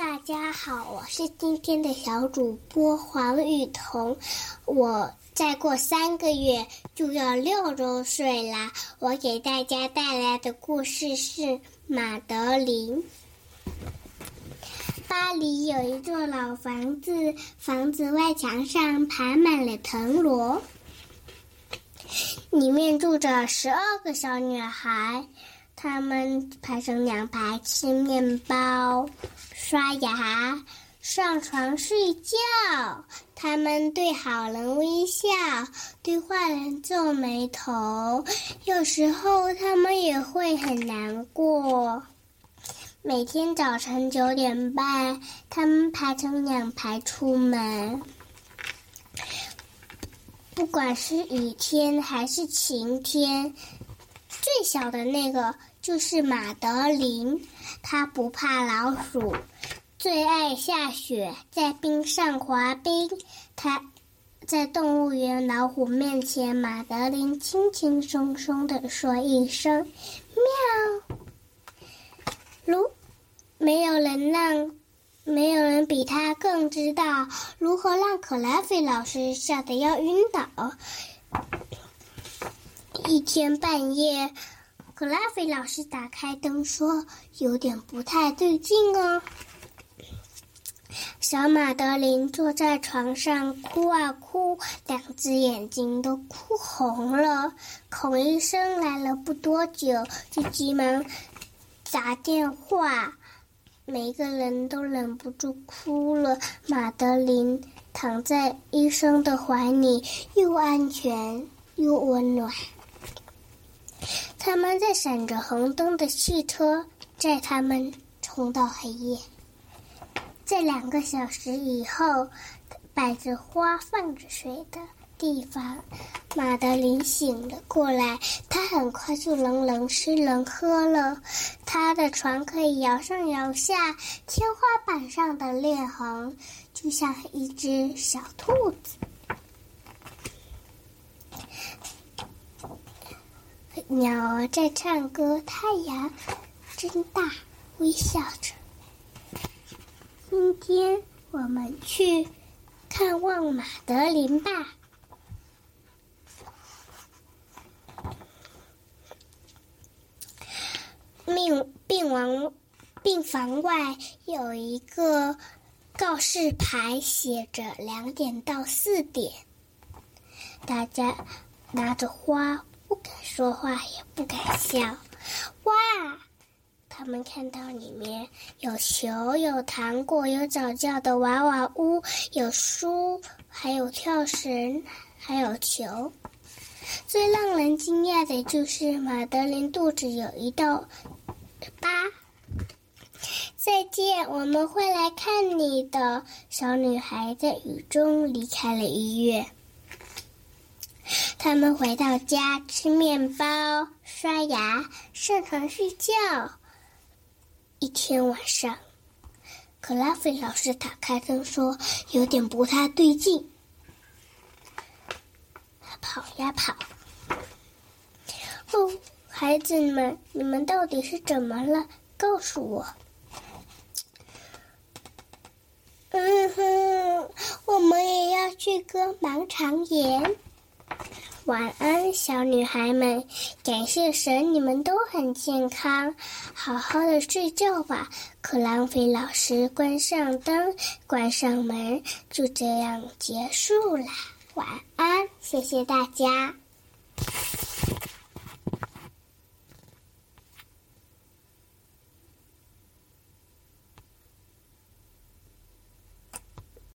大家好，我是今天的小主播黄雨桐。我再过三个月就要六周岁啦。我给大家带来的故事是《马德琳》。巴黎有一座老房子，房子外墙上爬满了藤萝，里面住着十二个小女孩。她们排成两排吃面包、刷牙、上床睡觉。他们对好人微笑，对坏人皱眉头。有时候他们也会很难过。每天早晨九点半，他们排成两排出门。不管是雨天还是晴天，最小的那个。就是马德琳，他不怕老鼠，最爱下雪，在冰上滑冰。他在动物园老虎面前，马德琳轻轻松松的说一声“喵”。如没有人让，没有人比他更知道如何让可拉菲老师吓得要晕倒。一天半夜。克拉菲老师打开灯说：“有点不太对劲哦。”小马德琳坐在床上哭啊哭，两只眼睛都哭红了。孔医生来了不多久，就急忙打电话，每个人都忍不住哭了。马德琳躺在医生的怀里，又安全又温暖。他们在闪着红灯的汽车载他们冲到黑夜。在两个小时以后，摆着花放着水的地方，马德琳醒了过来。他很快就能能吃能喝了。他的床可以摇上摇下，天花板上的裂痕就像一只小兔子。鸟儿在唱歌，太阳真大，微笑着。今天我们去看望马德琳吧。病病房病房外有一个告示牌，写着两点到四点。大家拿着花。不敢说话，也不敢笑。哇！他们看到里面有球，有糖果，有早教的娃娃屋，有书，还有跳绳，还有球。最让人惊讶的就是马德琳肚子有一道疤。再见，我们会来看你的。小女孩在雨中离开了医院。他们回到家，吃面包、刷牙、上床睡觉。一天晚上，克拉菲老师打开灯说：“有点不太对劲。”跑呀跑！哦，孩子们，你们到底是怎么了？告诉我。嗯哼，我们也要去割盲肠炎。晚安，小女孩们！感谢神，你们都很健康，好好的睡觉吧。克朗菲老师关上灯，关上门，就这样结束了。晚安，谢谢大家。